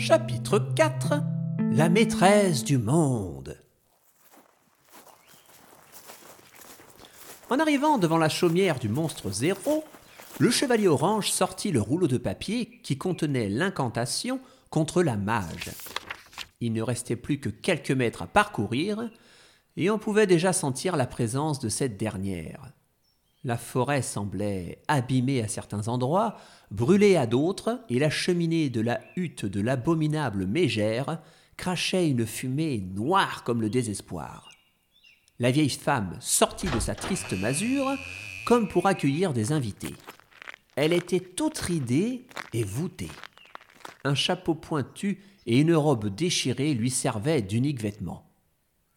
Chapitre 4 La maîtresse du monde En arrivant devant la chaumière du monstre zéro, le chevalier orange sortit le rouleau de papier qui contenait l'incantation contre la mage. Il ne restait plus que quelques mètres à parcourir, et on pouvait déjà sentir la présence de cette dernière. La forêt semblait abîmée à certains endroits, brûlée à d'autres, et la cheminée de la hutte de l'abominable mégère crachait une fumée noire comme le désespoir. La vieille femme sortit de sa triste masure comme pour accueillir des invités. Elle était toute ridée et voûtée. Un chapeau pointu et une robe déchirée lui servaient d'unique vêtement.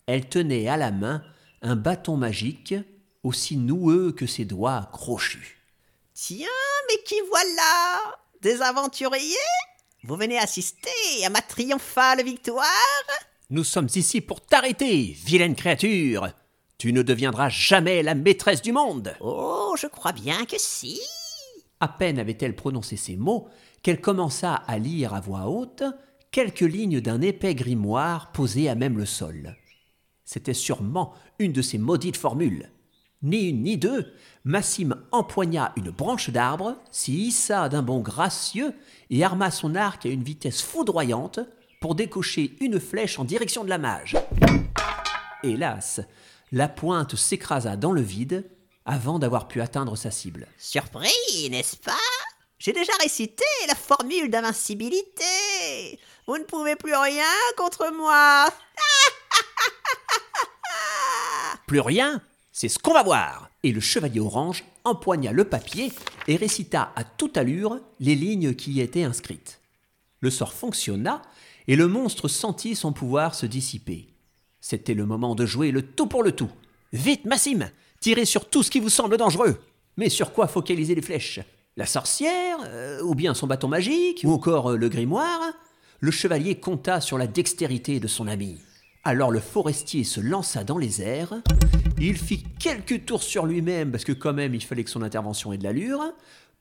Elle tenait à la main un bâton magique aussi noueux que ses doigts crochus. Tiens, mais qui voilà? Des aventuriers? Vous venez assister à ma triomphale victoire? Nous sommes ici pour t'arrêter, vilaine créature. Tu ne deviendras jamais la maîtresse du monde. Oh, je crois bien que si. À peine avait-elle prononcé ces mots qu'elle commença à lire à voix haute quelques lignes d'un épais grimoire posé à même le sol. C'était sûrement une de ces maudites formules. Ni une ni deux, Massime empoigna une branche d'arbre, s'y hissa d'un bond gracieux et arma son arc à une vitesse foudroyante pour décocher une flèche en direction de la mage. Hélas, la pointe s'écrasa dans le vide avant d'avoir pu atteindre sa cible. Surpris, n'est-ce pas? J'ai déjà récité la formule d'invincibilité. Vous ne pouvez plus rien contre moi. Plus rien? C'est ce qu'on va voir Et le chevalier orange empoigna le papier et récita à toute allure les lignes qui y étaient inscrites. Le sort fonctionna et le monstre sentit son pouvoir se dissiper. C'était le moment de jouer le tout pour le tout. Vite, Massime Tirez sur tout ce qui vous semble dangereux Mais sur quoi focaliser les flèches? La sorcière euh, Ou bien son bâton magique Ou encore euh, le grimoire? Le chevalier compta sur la dextérité de son ami. Alors le forestier se lança dans les airs, il fit quelques tours sur lui-même parce que quand même il fallait que son intervention ait de l'allure,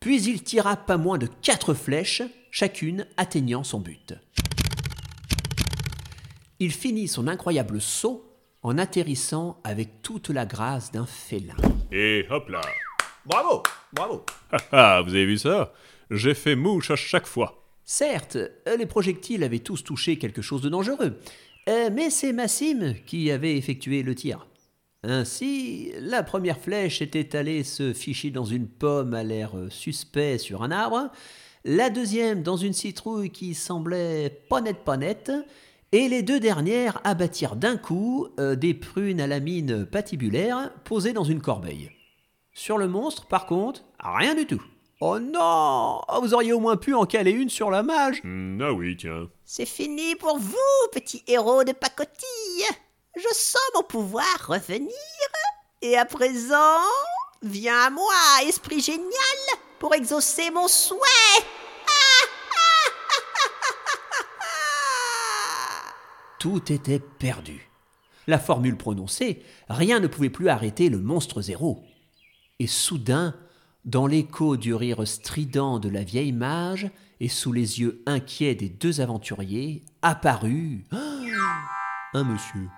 puis il tira pas moins de quatre flèches, chacune atteignant son but. Il finit son incroyable saut en atterrissant avec toute la grâce d'un félin. Et hop là Bravo Bravo Ah ah, vous avez vu ça? J'ai fait mouche à chaque fois. Certes, euh, les projectiles avaient tous touché quelque chose de dangereux, euh, mais c'est Massime qui avait effectué le tir. Ainsi, la première flèche était allée se ficher dans une pomme à l'air euh, suspect sur un arbre, la deuxième dans une citrouille qui semblait pas nette pas nette, et les deux dernières abattirent d'un coup des prunes à la mine patibulaire posées dans une corbeille. Sur le monstre, par contre, rien du tout. Oh non Oh, Vous auriez au moins pu en caler une sur la mage Hmm, ah oui, tiens. C'est fini pour vous, petit héros de pacotille. Je sens mon pouvoir revenir. Et à présent, viens à moi, esprit génial, pour exaucer mon souhait. Tout était perdu. La formule prononcée, rien ne pouvait plus arrêter le monstre zéro. Et soudain, dans l'écho du rire strident de la vieille mage et sous les yeux inquiets des deux aventuriers, apparut un monsieur.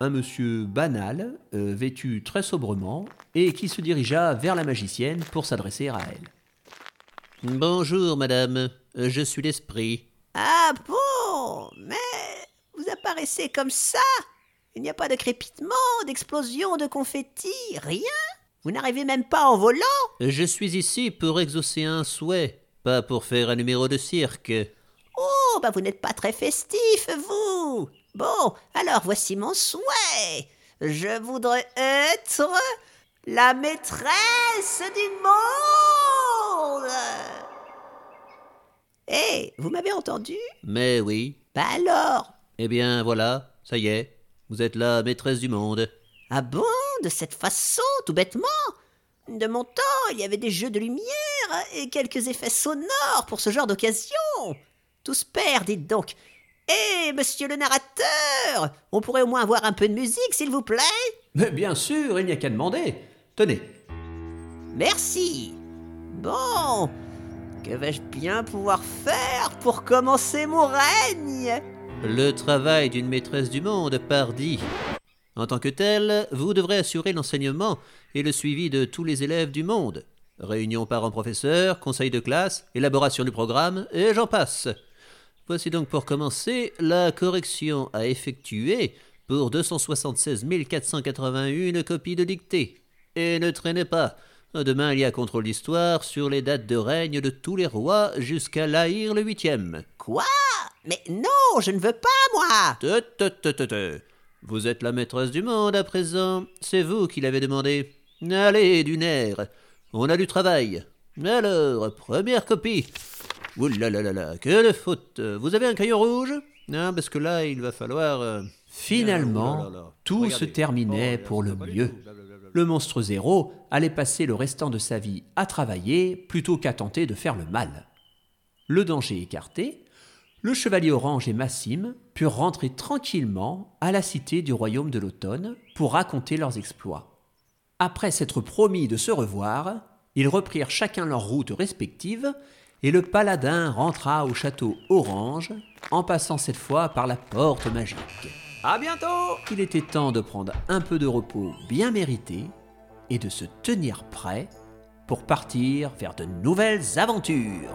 Un monsieur banal, euh, vêtu très sobrement, et qui se dirigea vers la magicienne pour s'adresser à elle. Bonjour, madame, je suis l'esprit. Ah bon? Mais vous apparaissez comme ça Il n'y a pas de crépitement, d'explosion, de confetti, rien Vous n'arrivez même pas en volant Je suis ici pour exaucer un souhait, pas pour faire un numéro de cirque. Oh, bah vous n'êtes pas très festif, vous Bon, alors voici mon souhait. Je voudrais être la maîtresse du monde. Hé, vous m'avez entendu? Mais oui. Bah alors? Eh bien voilà, ça y est, vous êtes la maîtresse du monde. Ah bon? De cette façon, tout bêtement De mon temps, il y avait des jeux de lumière et quelques effets sonores pour ce genre d'occasion. Tous pairs, dites donc. Eh, monsieur le narrateur On pourrait au moins avoir un peu de musique, s'il vous plaît? Mais bien sûr, il n'y a qu'à demander. Tenez. Merci. Bon. Que vais-je bien pouvoir faire pour commencer mon règne? Le travail d'une maîtresse du monde, pardi. En tant que telle, vous devrez assurer l'enseignement et le suivi de tous les élèves du monde. Réunion parents-professeurs, conseil de classe, élaboration du programme, et j'en passe. Voici donc pour commencer la correction à effectuer pour 276 481 copies de dictée. Et ne traînez pas. Demain, il y a contrôle d'histoire sur les dates de règne de tous les rois jusqu'à l'Aïr le huitième. Quoi? Mais non, je ne veux pas, moi Te, te, te, te, te. Vous êtes la maîtresse du monde à présent. C'est vous qui l'avez demandé. Allez, du nerf. On a du travail. Alors, première copie. Ouh là là là là, que de faute. Vous avez un crayon rouge? Non, parce que là, il va falloir... euh, Finalement, Oh là là. tout Regardez. se terminait Oh, pour le mieux. Le monstre zéro allait passer le restant de sa vie à travailler plutôt qu'à tenter de faire le mal. Le danger écarté, le chevalier orange et Massime purent rentrer tranquillement à la cité du royaume de l'automne pour raconter leurs exploits. Après s'être promis de se revoir, ils reprirent chacun leur route respective et le paladin rentra au château orange en passant cette fois par la porte magique. À bientôt Il était temps de prendre un peu de repos bien mérité et de se tenir prêt pour partir vers de nouvelles aventures.